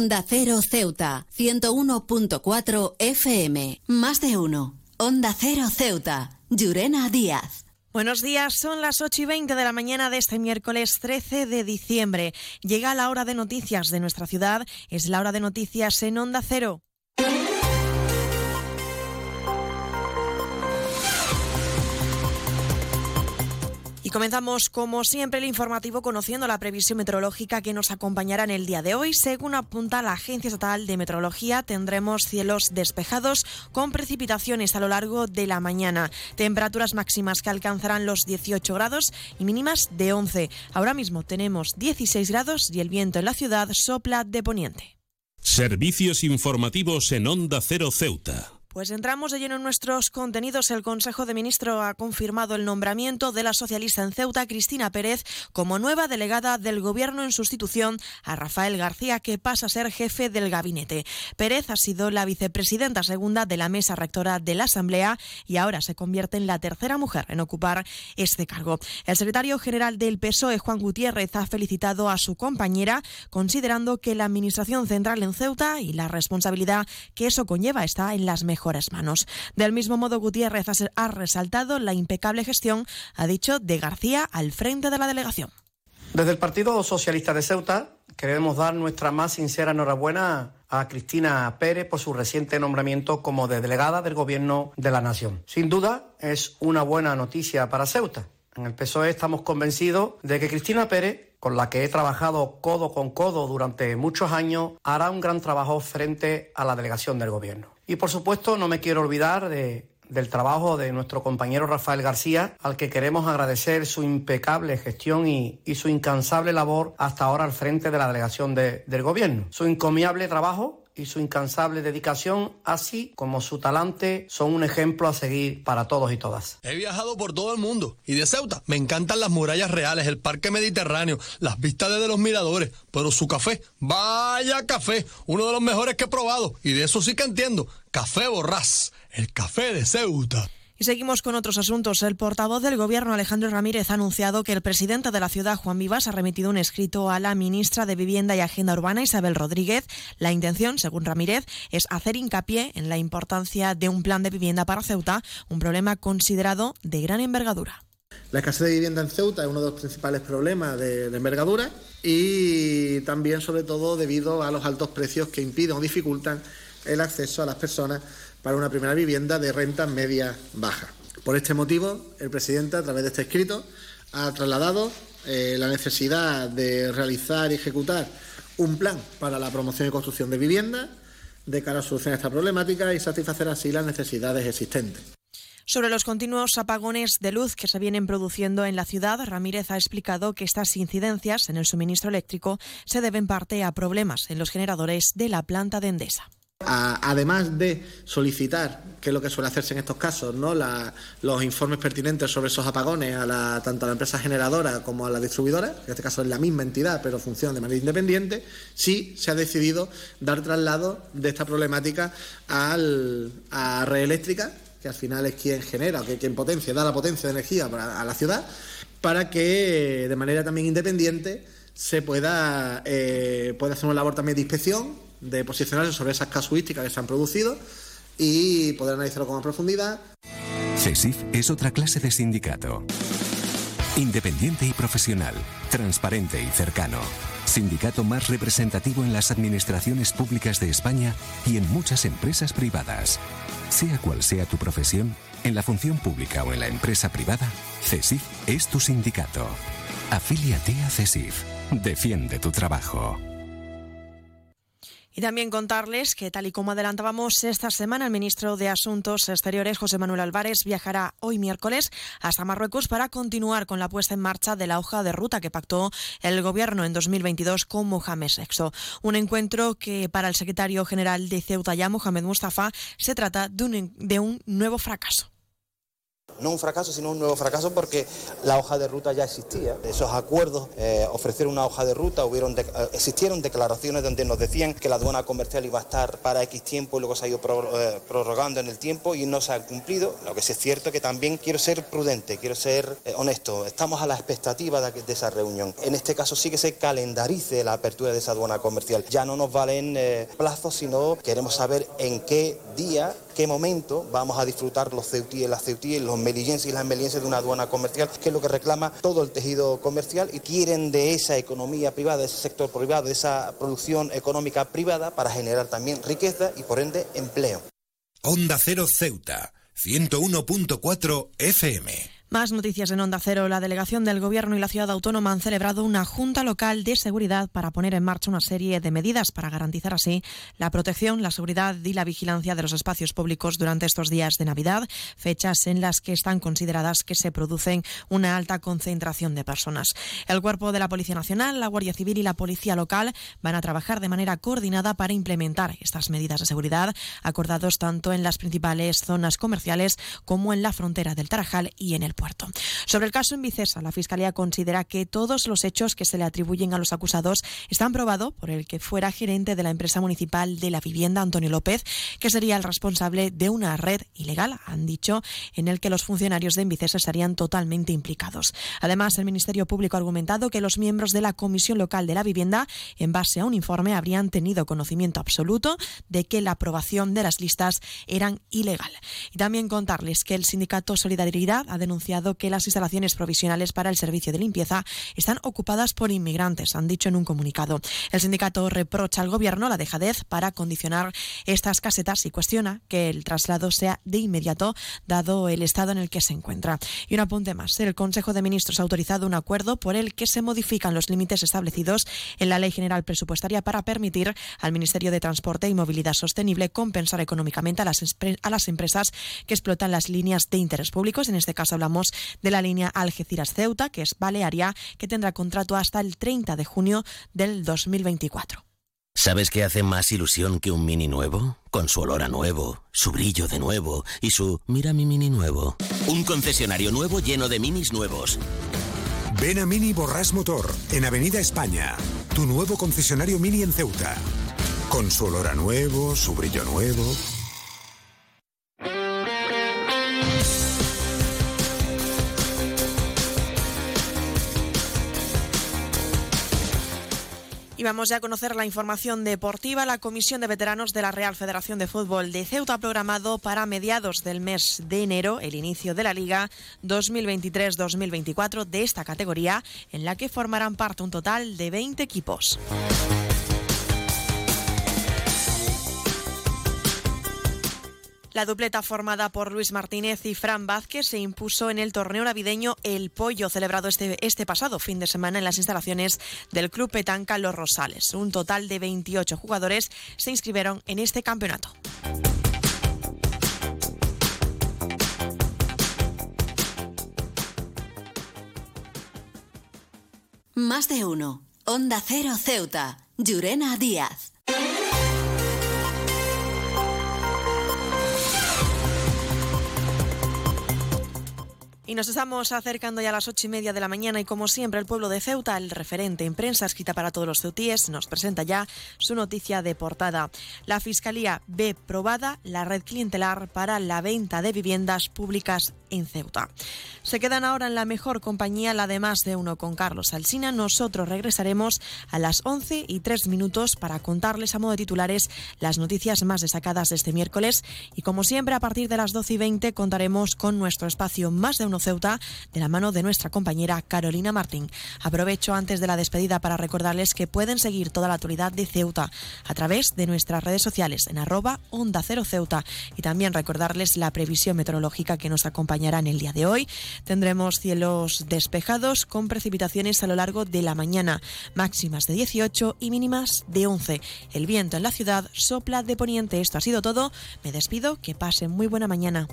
Onda Cero Ceuta, 101.4 FM. Más de uno. Onda Cero Ceuta. Llurena Díaz. Buenos días, son las 8 y 20 de la mañana de este miércoles 13 de diciembre. Llega la hora de noticias de nuestra ciudad, es la hora de noticias en Onda Cero. Comenzamos, como siempre, el informativo conociendo la previsión meteorológica que nos acompañará en el día de hoy. Según apunta la Agencia Estatal de Meteorología, tendremos cielos despejados con precipitaciones a lo largo de la mañana. Temperaturas máximas que alcanzarán los 18 grados y mínimas de 11. Ahora mismo tenemos 16 grados y el viento en la ciudad sopla de poniente. Servicios informativos en Onda Cero Ceuta. Pues entramos de lleno en nuestros contenidos. El Consejo de Ministros ha confirmado el nombramiento de la socialista en Ceuta, Cristina Pérez, como nueva delegada del Gobierno en sustitución a Rafael García, que pasa a ser jefe del gabinete. Pérez ha sido la vicepresidenta segunda de la mesa rectora de la Asamblea y ahora se convierte en la tercera mujer en ocupar este cargo. El secretario general del PSOE, Juan Gutiérrez, ha felicitado a su compañera, considerando que la Administración Central en Ceuta y la responsabilidad que eso conlleva está en las mejores manos. Del mismo modo, Gutiérrez ha resaltado la impecable gestión, ha dicho, de García al frente de la delegación. Desde el Partido Socialista de Ceuta queremos dar nuestra más sincera enhorabuena a Cristina Pérez por su reciente nombramiento como de delegada del Gobierno de la Nación. Sin duda es una buena noticia para Ceuta. En el PSOE estamos convencidos de que Cristina Pérez con la que he trabajado codo con codo durante muchos años, hará un gran trabajo frente a la delegación del Gobierno. Y por supuesto no me quiero olvidar del trabajo de nuestro compañero Rafael García, al que queremos agradecer su impecable gestión y, su incansable labor hasta ahora al frente de la delegación del Gobierno. Su encomiable trabajo y su incansable dedicación, así como su talante, son un ejemplo a seguir para todos y todas. He viajado por todo el mundo y de Ceuta me encantan las murallas reales, el parque mediterráneo, las vistas desde los miradores, pero su café, vaya café, uno de los mejores que he probado y de eso sí que entiendo, café borrás, el café de Ceuta. Y seguimos con otros asuntos. El portavoz del Gobierno, Alejandro Ramírez, ha anunciado que el presidente de la ciudad, Juan Vivas, ha remitido un escrito a la ministra de Vivienda y Agenda Urbana, Isabel Rodríguez. La intención, según Ramírez, es hacer hincapié en la importancia de un plan de vivienda para Ceuta, un problema considerado de gran envergadura. La escasez de vivienda en Ceuta es uno de los principales problemas de, de, envergadura y también, sobre todo, debido a los altos precios que impiden o dificultan el acceso a las personas para una primera vivienda de renta media baja. Por este motivo, el presidente, a través de este escrito, ha trasladado eh, la necesidad de realizar y ejecutar un plan para la promoción y construcción de viviendas de cara a solucionar esta problemática y satisfacer así las necesidades existentes. Sobre los continuos apagones de luz que se vienen produciendo en la ciudad, Ramírez ha explicado que estas incidencias en el suministro eléctrico se deben parte a problemas en los generadores de la planta de Endesa además de solicitar, que es lo que suele hacerse en estos casos, ¿no? los informes pertinentes sobre esos apagones a la, tanto a la empresa generadora como a la distribuidora, en este caso es la misma entidad pero funciona de manera independiente, sí se ha decidido dar traslado de esta problemática al, a Red Eléctrica, que al final es quien genera, que quien potencia, da la potencia de energía a la ciudad, para que de manera también independiente se pueda, eh, pueda hacer una labor también de inspección de posicionarse sobre esas casuísticas que se han producido y poder analizarlo con más profundidad. CESIF es otra clase de sindicato. Independiente y profesional, transparente y cercano. Sindicato más representativo en las administraciones públicas de España y en muchas empresas privadas. Sea cual sea tu profesión, en la función pública o en la empresa privada, CESIF es tu sindicato. Afíliate a CESIF. Defiende tu trabajo. Y también contarles que, tal y como adelantábamos esta semana, el ministro de Asuntos Exteriores, José Manuel Álvarez, viajará hoy miércoles hasta Marruecos para continuar con la puesta en marcha de la hoja de ruta que pactó el Gobierno en 2022 con Mohamed VI. Un encuentro que para el secretario general de Ceuta ya, Mohamed Mustafa, se trata de un, de un nuevo fracaso. No un fracaso, sino un nuevo fracaso porque la hoja de ruta ya existía. Esos acuerdos eh, ofrecieron una hoja de ruta, hubieron eh, existieron declaraciones donde nos decían que la aduana comercial iba a estar para X tiempo y luego se ha ido eh, prorrogando en el tiempo y no se ha cumplido. Lo que sí es cierto que también quiero ser prudente, quiero ser honesto. Estamos a la expectativa de, de, esa reunión. En este caso sí que se calendarice la apertura de esa aduana comercial. Ya no nos valen plazos, sino queremos saber en qué qué momento vamos a disfrutar los ceutíes, las ceutíes, los melillenses y las melienses de una aduana comercial, que es lo que reclama todo el tejido comercial y quieren de esa economía privada, de ese sector privado, de esa producción económica privada para generar también riqueza y por ende empleo. Onda Cero Ceuta, 101.4 FM. Más noticias en Onda Cero. La delegación del Gobierno y la ciudad autónoma han celebrado una junta local de seguridad para poner en marcha una serie de medidas para garantizar así la protección, la seguridad y la vigilancia de los espacios públicos durante estos días de Navidad, fechas en las que están consideradas que se producen una alta concentración de personas. El cuerpo de la Policía Nacional, la Guardia Civil y la Policía Local van a trabajar de manera coordinada para implementar estas medidas de seguridad acordados tanto en las principales zonas comerciales como en la frontera del Tarajal y en el puerto. Sobre el caso en Vicesa, la Fiscalía considera que todos los hechos que se le atribuyen a los acusados están probados por el que fuera gerente de la empresa municipal de la vivienda, Antonio López, que sería el responsable de una red ilegal, han dicho, en el que los funcionarios de Envicesa estarían totalmente implicados. Además, el Ministerio Público ha argumentado que los miembros de la Comisión Local de la Vivienda, en base a un informe, habrían tenido conocimiento absoluto de que la aprobación de las listas eran ilegal. Y también contarles que el sindicato Solidaridad ha denunciado que las instalaciones provisionales para el servicio de limpieza están ocupadas por inmigrantes, han dicho en un comunicado. El sindicato reprocha al gobierno la dejadez para condicionar estas casetas y cuestiona que el traslado sea de inmediato, dado el estado en el que se encuentra. Y un apunte más. El Consejo de Ministros ha autorizado un acuerdo por el que se modifican los límites establecidos en la Ley General Presupuestaria para permitir al Ministerio de Transporte y Movilidad Sostenible compensar económicamente a las, a las empresas que explotan las líneas de interés públicos. En este caso hablamos de la línea Algeciras-Ceuta, que es balearia, que tendrá contrato hasta el 30 de junio del 2024. ¿Sabes qué hace más ilusión que un mini nuevo? Con su olor a nuevo, su brillo de nuevo y su mira mi mini nuevo. Un concesionario nuevo lleno de minis nuevos. Ven a Mini Borras Motor, en Avenida España. Tu nuevo concesionario Mini en Ceuta. Con su olor a nuevo, su brillo nuevo. Y vamos ya a conocer la información deportiva. La Comisión de Veteranos de la Real Federación de Fútbol de Ceuta ha programado para mediados del mes de enero el inicio de la Liga 2023-2024 de esta categoría, en la que formarán parte un total de 20 equipos. La dupleta formada por Luis Martínez y Fran Vázquez se impuso en el torneo navideño El Pollo, celebrado este, este pasado fin de semana en las instalaciones del Club Petanca Los Rosales. Un total de 28 jugadores se inscribieron en este campeonato. Más de uno. Onda Cero Ceuta. Llurena Díaz. Y nos estamos acercando ya a las ocho y media de la mañana y como siempre el pueblo de Ceuta, el referente en prensa escrita para todos los ceutíes, nos presenta ya su noticia de portada. La Fiscalía ve probada la red clientelar para la venta de viviendas públicas en Ceuta. Se quedan ahora en la mejor compañía, la de más de uno con Carlos Alsina. Nosotros regresaremos a las once y tres minutos para contarles a modo de titulares las noticias más destacadas de este miércoles. Y como siempre, a partir de las doce y veinte contaremos con nuestro espacio más de uno Ceuta de la mano de nuestra compañera Carolina Martín. Aprovecho antes de la despedida para recordarles que pueden seguir toda la actualidad de Ceuta a través de nuestras redes sociales en arroba Onda Cero Ceuta y también recordarles la previsión meteorológica que nos acompañará en el día de hoy. Tendremos cielos despejados con precipitaciones a lo largo de la mañana, máximas de 18 y mínimas de 11. El viento en la ciudad sopla de poniente. Esto ha sido todo. Me despido. Que pasen muy buena mañana.